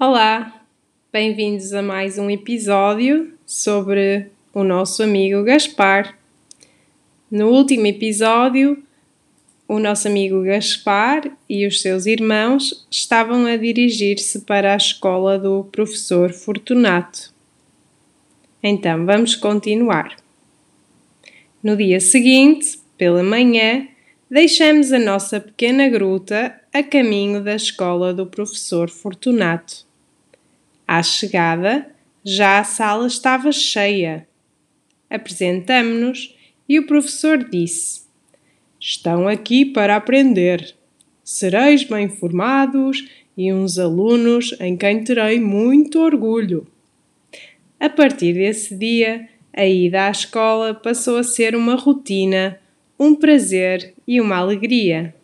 Olá, bem-vindos a mais um episódio sobre o nosso amigo Gaspar. No último episódio, o nosso amigo Gaspar e os seus irmãos estavam a dirigir-se para a escola do professor Fortunato. Então, vamos continuar. No dia seguinte, pela manhã, deixamos a nossa pequena gruta a caminho da escola do professor Fortunato. À chegada, já a sala estava cheia. Apresentamo-nos e o professor disse: Estão aqui para aprender. Sereis bem formados e uns alunos em quem terei muito orgulho. A partir desse dia, a ida à escola passou a ser uma rotina, um prazer e uma alegria.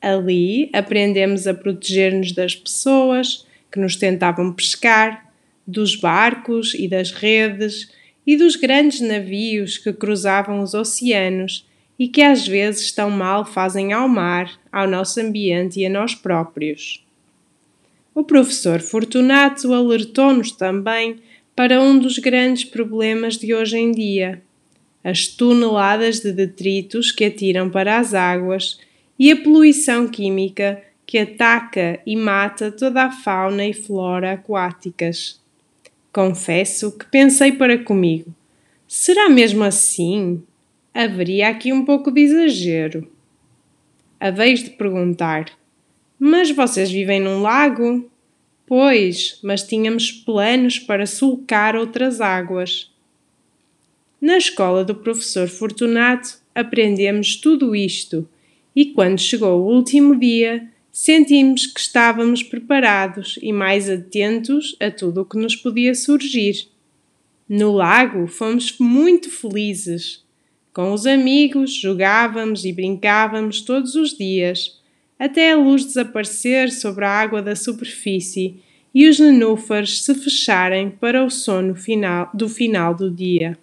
Ali aprendemos a proteger-nos das pessoas, que nos tentavam pescar, dos barcos e das redes e dos grandes navios que cruzavam os oceanos e que às vezes tão mal fazem ao mar, ao nosso ambiente e a nós próprios. O professor Fortunato alertou-nos também para um dos grandes problemas de hoje em dia: as toneladas de detritos que atiram para as águas e a poluição química que ataca e mata toda a fauna e flora aquáticas. Confesso que pensei para comigo: será mesmo assim? Haveria aqui um pouco de exagero. A vez de perguntar: Mas vocês vivem num lago? Pois, mas tínhamos planos para sulcar outras águas. Na escola do professor Fortunato aprendemos tudo isto, e quando chegou o último dia, sentimos que estávamos preparados e mais atentos a tudo o que nos podia surgir. No lago fomos muito felizes. Com os amigos jogávamos e brincávamos todos os dias, até a luz desaparecer sobre a água da superfície e os nenúfares se fecharem para o sono final do final do dia.